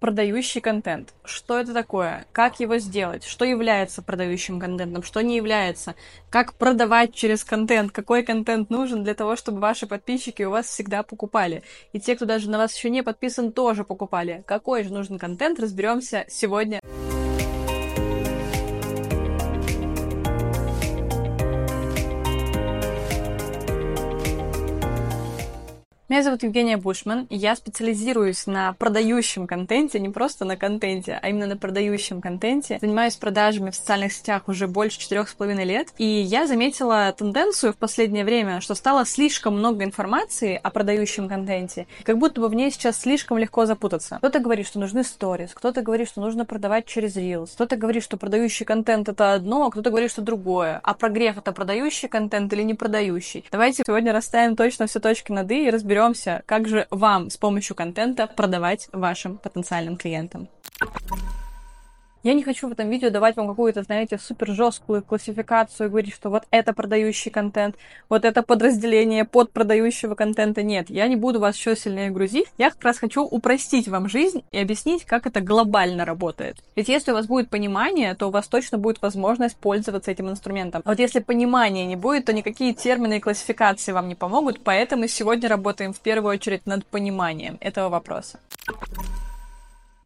продающий контент. Что это такое? Как его сделать? Что является продающим контентом? Что не является? Как продавать через контент? Какой контент нужен для того, чтобы ваши подписчики у вас всегда покупали? И те, кто даже на вас еще не подписан, тоже покупали. Какой же нужен контент? Разберемся сегодня. Меня зовут Евгения Бушман, и я специализируюсь на продающем контенте, не просто на контенте, а именно на продающем контенте. Занимаюсь продажами в социальных сетях уже больше четырех с половиной лет, и я заметила тенденцию в последнее время, что стало слишком много информации о продающем контенте, как будто бы в ней сейчас слишком легко запутаться. Кто-то говорит, что нужны сторис, кто-то говорит, что нужно продавать через Reels, кто-то говорит, что продающий контент это одно, а кто-то говорит, что другое. А прогрев это продающий контент или не продающий? Давайте сегодня расставим точно все точки над «и» и разберем разберемся, как же вам с помощью контента продавать вашим потенциальным клиентам. Я не хочу в этом видео давать вам какую-то, знаете, супер жесткую классификацию говорить, что вот это продающий контент, вот это подразделение под продающего контента. Нет, я не буду вас еще сильнее грузить. Я как раз хочу упростить вам жизнь и объяснить, как это глобально работает. Ведь если у вас будет понимание, то у вас точно будет возможность пользоваться этим инструментом. А вот если понимания не будет, то никакие термины и классификации вам не помогут, поэтому сегодня работаем в первую очередь над пониманием этого вопроса.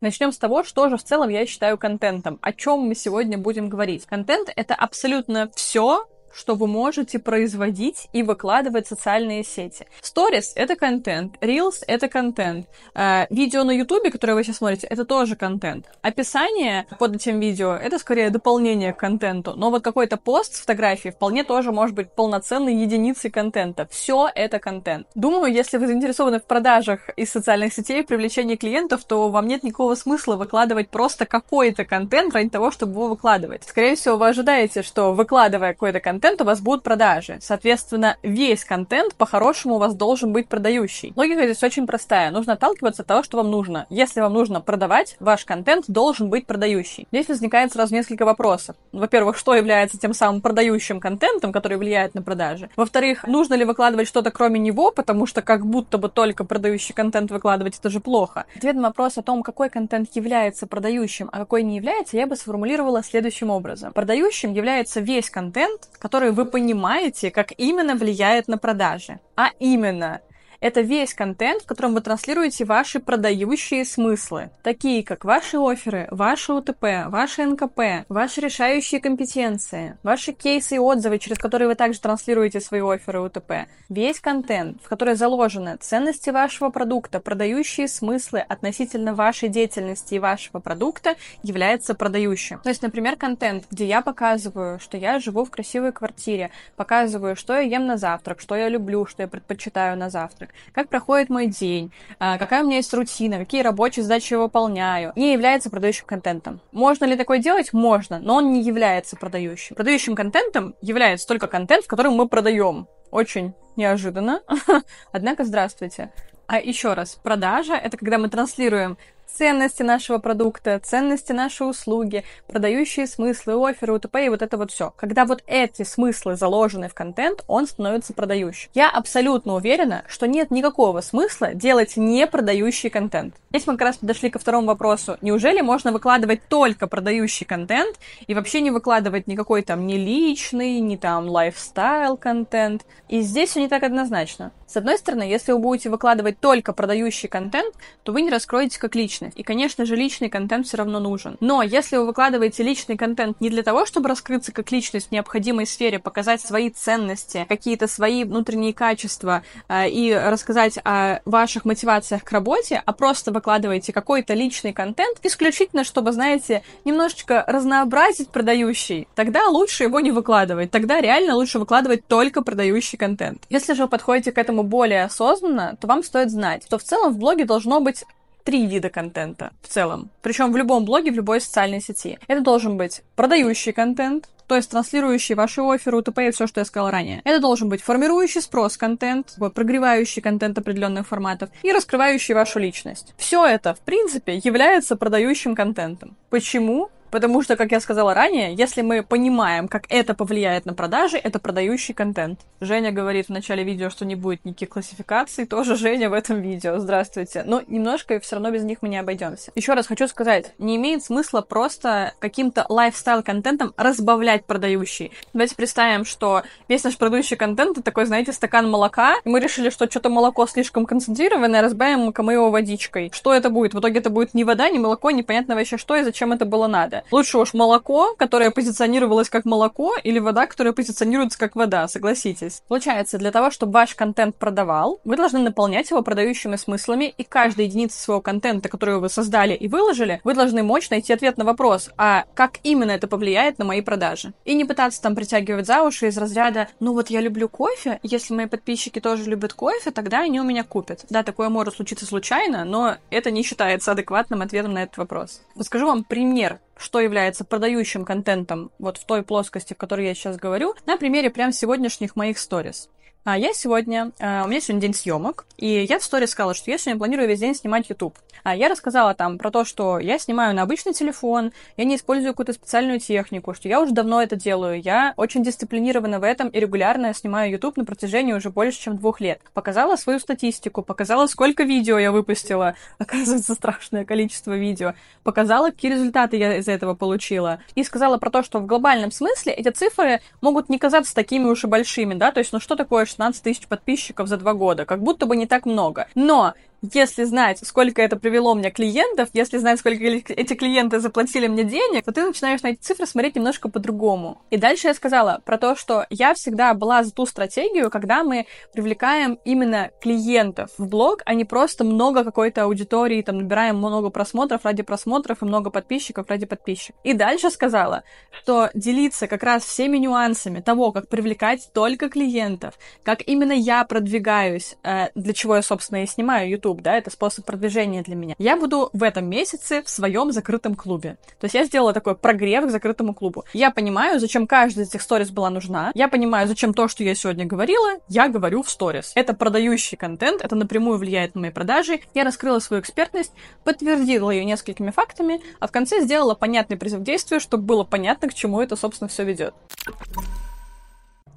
Начнем с того, что же в целом я считаю контентом. О чем мы сегодня будем говорить. Контент — это абсолютно все, что вы можете производить и выкладывать в социальные сети. Stories — это контент, Reels — это контент, э, видео на YouTube, которое вы сейчас смотрите, это тоже контент. Описание под этим видео — это скорее дополнение к контенту, но вот какой-то пост с фотографией вполне тоже может быть полноценной единицей контента. Все это контент. Думаю, если вы заинтересованы в продажах из социальных сетей, привлечении клиентов, то вам нет никакого смысла выкладывать просто какой-то контент ради того, чтобы его выкладывать. Скорее всего, вы ожидаете, что выкладывая какой-то контент, контент, у вас будут продажи. Соответственно, весь контент по-хорошему у вас должен быть продающий. Логика здесь очень простая. Нужно отталкиваться от того, что вам нужно. Если вам нужно продавать, ваш контент должен быть продающий. Здесь возникает сразу несколько вопросов. Во-первых, что является тем самым продающим контентом, который влияет на продажи? Во-вторых, нужно ли выкладывать что-то кроме него, потому что как будто бы только продающий контент выкладывать, это же плохо. Ответ на вопрос о том, какой контент является продающим, а какой не является, я бы сформулировала следующим образом. Продающим является весь контент, который которые вы понимаете, как именно влияет на продажи. А именно, это весь контент, в котором вы транслируете ваши продающие смыслы, такие как ваши оферы, ваши УТП, ваши НКП, ваши решающие компетенции, ваши кейсы и отзывы, через которые вы также транслируете свои оферы и УТП. Весь контент, в который заложены ценности вашего продукта, продающие смыслы относительно вашей деятельности и вашего продукта, является продающим. То есть, например, контент, где я показываю, что я живу в красивой квартире, показываю, что я ем на завтрак, что я люблю, что я предпочитаю на завтрак, как проходит мой день, а, какая у меня есть рутина, какие рабочие задачи я выполняю, не является продающим контентом. Можно ли такое делать? Можно, но он не является продающим. Продающим контентом является только контент, в котором мы продаем. Очень неожиданно. Однако, здравствуйте. А еще раз, продажа — это когда мы транслируем ценности нашего продукта, ценности нашей услуги, продающие смыслы, оферы, УТП и вот это вот все. Когда вот эти смыслы заложены в контент, он становится продающим. Я абсолютно уверена, что нет никакого смысла делать не продающий контент. Здесь мы как раз подошли ко второму вопросу. Неужели можно выкладывать только продающий контент и вообще не выкладывать никакой там не личный, не там лайфстайл контент? И здесь все не так однозначно. С одной стороны, если вы будете выкладывать только продающий контент, то вы не раскроете как личность. И, конечно же, личный контент все равно нужен. Но если вы выкладываете личный контент не для того, чтобы раскрыться как личность в необходимой сфере, показать свои ценности, какие-то свои внутренние качества э, и рассказать о ваших мотивациях к работе, а просто выкладываете какой-то личный контент, исключительно, чтобы, знаете, немножечко разнообразить продающий, тогда лучше его не выкладывать. Тогда реально лучше выкладывать только продающий контент. Если же вы подходите к этому более осознанно, то вам стоит знать, что в целом в блоге должно быть три вида контента в целом. Причем в любом блоге, в любой социальной сети. Это должен быть продающий контент, то есть транслирующий ваши оферы, УТП и все, что я сказала ранее. Это должен быть формирующий спрос контент, прогревающий контент определенных форматов и раскрывающий вашу личность. Все это, в принципе, является продающим контентом. Почему? Потому что, как я сказала ранее, если мы понимаем, как это повлияет на продажи, это продающий контент. Женя говорит в начале видео, что не будет никаких классификаций, тоже Женя в этом видео. Здравствуйте. Но немножко все равно без них мы не обойдемся. Еще раз хочу сказать, не имеет смысла просто каким-то лайфстайл-контентом разбавлять продающий. Давайте представим, что весь наш продающий контент это такой, знаете, стакан молока, и мы решили, что что-то молоко слишком концентрированное, разбавим-ка мы его водичкой. Что это будет? В итоге это будет ни вода, ни молоко, непонятно вообще что и зачем это было надо. Лучше уж молоко, которое позиционировалось как молоко, или вода, которая позиционируется как вода, согласитесь. Получается, для того, чтобы ваш контент продавал, вы должны наполнять его продающими смыслами, и каждая единица своего контента, которую вы создали и выложили, вы должны мочь найти ответ на вопрос, а как именно это повлияет на мои продажи. И не пытаться там притягивать за уши из разряда, ну вот я люблю кофе, если мои подписчики тоже любят кофе, тогда они у меня купят. Да, такое может случиться случайно, но это не считается адекватным ответом на этот вопрос. Расскажу вам пример что является продающим контентом вот в той плоскости, в которой я сейчас говорю, на примере прям сегодняшних моих сторис. А я сегодня, а, у меня сегодня день съемок, и я в сторе сказала, что я сегодня планирую весь день снимать YouTube. А я рассказала там про то, что я снимаю на обычный телефон, я не использую какую-то специальную технику, что я уже давно это делаю, я очень дисциплинирована в этом и регулярно снимаю YouTube на протяжении уже больше, чем двух лет. Показала свою статистику, показала, сколько видео я выпустила, оказывается, страшное количество видео, показала, какие результаты я из этого получила, и сказала про то, что в глобальном смысле эти цифры могут не казаться такими уж и большими, да, то есть, ну что такое 16 тысяч подписчиков за два года, как будто бы не так много. Но если знать, сколько это привело мне клиентов, если знать, сколько эти клиенты заплатили мне денег, то ты начинаешь на эти цифры смотреть немножко по-другому. И дальше я сказала про то, что я всегда была за ту стратегию, когда мы привлекаем именно клиентов в блог, а не просто много какой-то аудитории, там, набираем много просмотров ради просмотров и много подписчиков ради подписчиков. И дальше сказала, что делиться как раз всеми нюансами того, как привлекать только клиентов, как именно я продвигаюсь, э, для чего я, собственно, и снимаю YouTube, YouTube, да, это способ продвижения для меня. Я буду в этом месяце в своем закрытом клубе. То есть я сделала такой прогрев к закрытому клубу. Я понимаю, зачем каждая из этих сторис была нужна. Я понимаю, зачем то, что я сегодня говорила, я говорю в сторис. Это продающий контент, это напрямую влияет на мои продажи. Я раскрыла свою экспертность, подтвердила ее несколькими фактами, а в конце сделала понятный призыв действия, чтобы было понятно, к чему это, собственно, все ведет.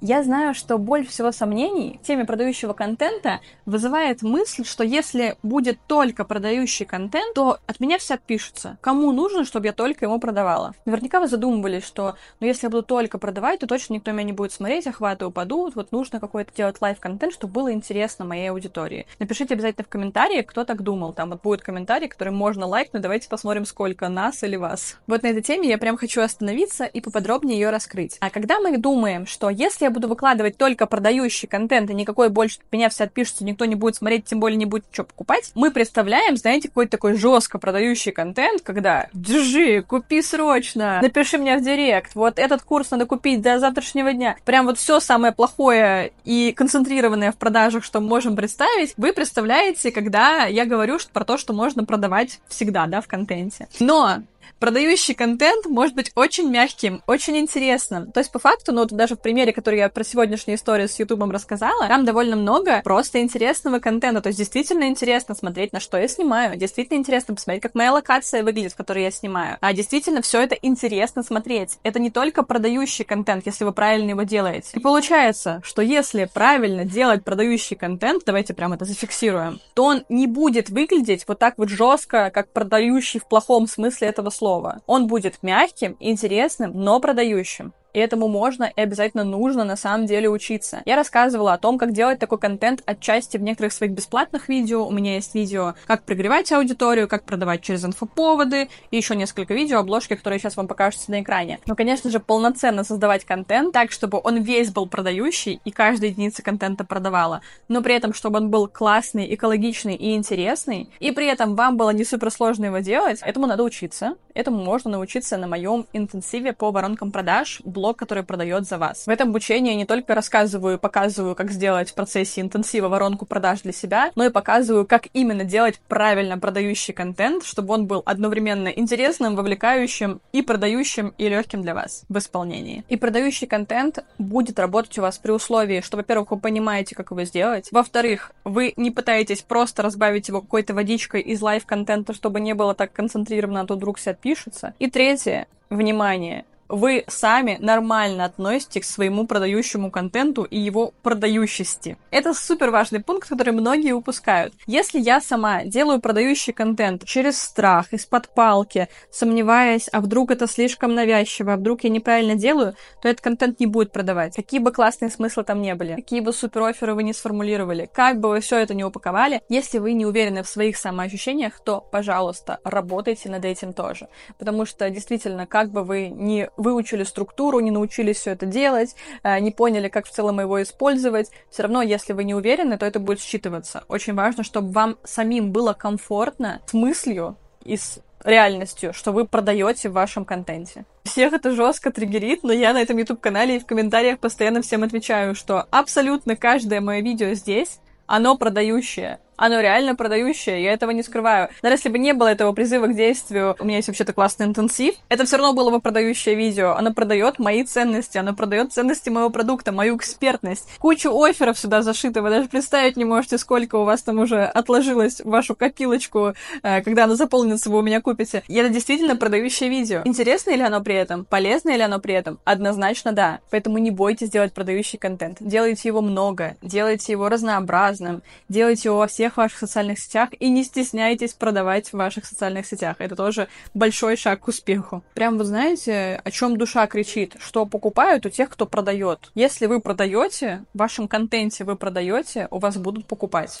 Я знаю, что больше всего сомнений в теме продающего контента вызывает мысль, что если будет только продающий контент, то от меня все отпишутся. Кому нужно, чтобы я только ему продавала? Наверняка вы задумывались, что ну, если я буду только продавать, то точно никто меня не будет смотреть, охваты упадут, вот нужно какой-то делать life-контент, чтобы было интересно моей аудитории. Напишите обязательно в комментариях, кто так думал. Там вот будет комментарий, который можно лайкнуть, давайте посмотрим, сколько нас или вас. Вот на этой теме я прям хочу остановиться и поподробнее ее раскрыть. А когда мы думаем, что если я буду выкладывать только продающий контент, и никакой больше меня все отпишутся, никто не будет смотреть, тем более не будет что покупать, мы представляем, знаете, какой-то такой жестко продающий контент, когда держи, купи срочно, напиши мне в директ, вот этот курс надо купить до завтрашнего дня. Прям вот все самое плохое и концентрированное в продажах, что мы можем представить, вы представляете, когда я говорю про то, что можно продавать всегда, да, в контенте. Но продающий контент может быть очень мягким, очень интересным. То есть, по факту, ну, вот даже в примере, который я про сегодняшнюю историю с Ютубом рассказала, там довольно много просто интересного контента. То есть, действительно интересно смотреть, на что я снимаю. Действительно интересно посмотреть, как моя локация выглядит, в которой я снимаю. А действительно, все это интересно смотреть. Это не только продающий контент, если вы правильно его делаете. И получается, что если правильно делать продающий контент, давайте прям это зафиксируем, то он не будет выглядеть вот так вот жестко, как продающий в плохом смысле этого слова. Он будет мягким, интересным, но продающим и этому можно и обязательно нужно на самом деле учиться. Я рассказывала о том, как делать такой контент отчасти в некоторых своих бесплатных видео. У меня есть видео, как прогревать аудиторию, как продавать через инфоповоды, и еще несколько видео, обложки, которые сейчас вам покажутся на экране. Но, конечно же, полноценно создавать контент так, чтобы он весь был продающий, и каждая единица контента продавала, но при этом, чтобы он был классный, экологичный и интересный, и при этом вам было не суперсложно его делать, этому надо учиться. Этому можно научиться на моем интенсиве по воронкам продаж, блог блог, который продает за вас. В этом обучении я не только рассказываю и показываю, как сделать в процессе интенсива воронку продаж для себя, но и показываю, как именно делать правильно продающий контент, чтобы он был одновременно интересным, вовлекающим и продающим, и легким для вас в исполнении. И продающий контент будет работать у вас при условии, что, во-первых, вы понимаете, как его сделать, во-вторых, вы не пытаетесь просто разбавить его какой-то водичкой из life-контента, чтобы не было так концентрировано, а то вдруг все отпишутся. И третье, внимание, вы сами нормально относитесь к своему продающему контенту и его продающести. Это супер важный пункт, который многие упускают. Если я сама делаю продающий контент через страх, из-под палки, сомневаясь, а вдруг это слишком навязчиво, а вдруг я неправильно делаю, то этот контент не будет продавать. Какие бы классные смыслы там не были, какие бы супер оферы вы не сформулировали, как бы вы все это не упаковали, если вы не уверены в своих самоощущениях, то, пожалуйста, работайте над этим тоже. Потому что действительно, как бы вы не выучили структуру, не научились все это делать, э, не поняли, как в целом его использовать, все равно, если вы не уверены, то это будет считываться. Очень важно, чтобы вам самим было комфортно с мыслью и с реальностью, что вы продаете в вашем контенте. Всех это жестко триггерит, но я на этом YouTube-канале и в комментариях постоянно всем отвечаю, что абсолютно каждое мое видео здесь, оно продающее оно реально продающее, я этого не скрываю. Даже если бы не было этого призыва к действию, у меня есть вообще-то классный интенсив, это все равно было бы продающее видео. Оно продает мои ценности, оно продает ценности моего продукта, мою экспертность. Кучу офферов сюда зашито, вы даже представить не можете, сколько у вас там уже отложилось в вашу копилочку, э, когда оно заполнится, вы у меня купите. И это действительно продающее видео. Интересно ли оно при этом? Полезно ли оно при этом? Однозначно да. Поэтому не бойтесь делать продающий контент. Делайте его много, делайте его разнообразным, делайте его во всех всех ваших социальных сетях и не стесняйтесь продавать в ваших социальных сетях. Это тоже большой шаг к успеху. Прям вы знаете, о чем душа кричит, что покупают у тех, кто продает. Если вы продаете, в вашем контенте вы продаете, у вас будут покупать.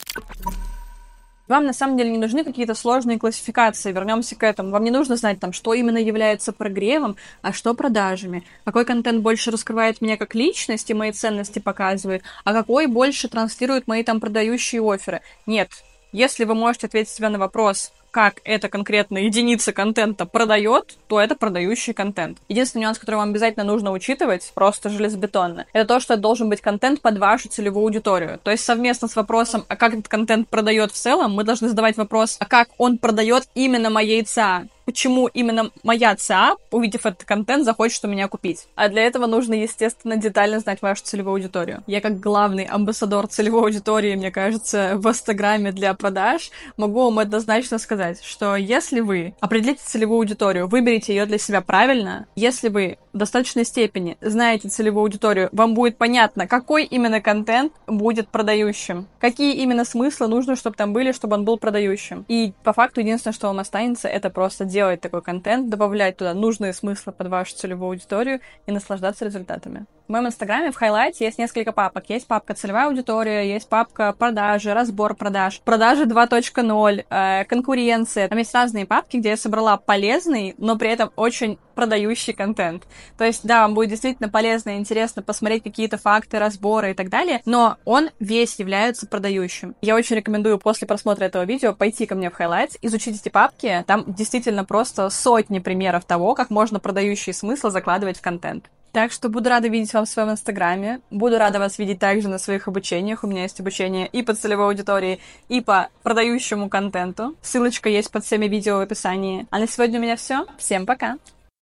Вам на самом деле не нужны какие-то сложные классификации. Вернемся к этому. Вам не нужно знать, там, что именно является прогревом, а что продажами. Какой контент больше раскрывает меня как личность и мои ценности показывает, а какой больше транслирует мои там продающие оферы. Нет. Если вы можете ответить себе на вопрос, как эта конкретная единица контента продает, то это продающий контент. Единственный нюанс, который вам обязательно нужно учитывать, просто железобетонно, это то, что это должен быть контент под вашу целевую аудиторию. То есть совместно с вопросом, а как этот контент продает в целом, мы должны задавать вопрос, а как он продает именно моей ЦА почему именно моя ЦА, увидев этот контент, захочет у меня купить. А для этого нужно, естественно, детально знать вашу целевую аудиторию. Я как главный амбассадор целевой аудитории, мне кажется, в Инстаграме для продаж, могу вам однозначно сказать, что если вы определите целевую аудиторию, выберите ее для себя правильно, если вы в достаточной степени знаете целевую аудиторию, вам будет понятно, какой именно контент будет продающим, какие именно смыслы нужно, чтобы там были, чтобы он был продающим. И по факту единственное, что вам останется, это просто делать такой контент, добавлять туда нужные смыслы под вашу целевую аудиторию и наслаждаться результатами. В моем инстаграме в хайлайте есть несколько папок. Есть папка целевая аудитория, есть папка продажи, разбор продаж, продажи 2.0, э, конкуренция. Там есть разные папки, где я собрала полезный, но при этом очень продающий контент. То есть, да, вам будет действительно полезно и интересно посмотреть какие-то факты, разборы и так далее, но он весь является продающим. Я очень рекомендую после просмотра этого видео пойти ко мне в Highlights, изучить эти папки. Там действительно просто сотни примеров того, как можно продающий смысл закладывать в контент. Так что буду рада видеть вас в своем инстаграме. Буду рада вас видеть также на своих обучениях. У меня есть обучение и по целевой аудитории, и по продающему контенту. Ссылочка есть под всеми видео в описании. А на сегодня у меня все. Всем пока!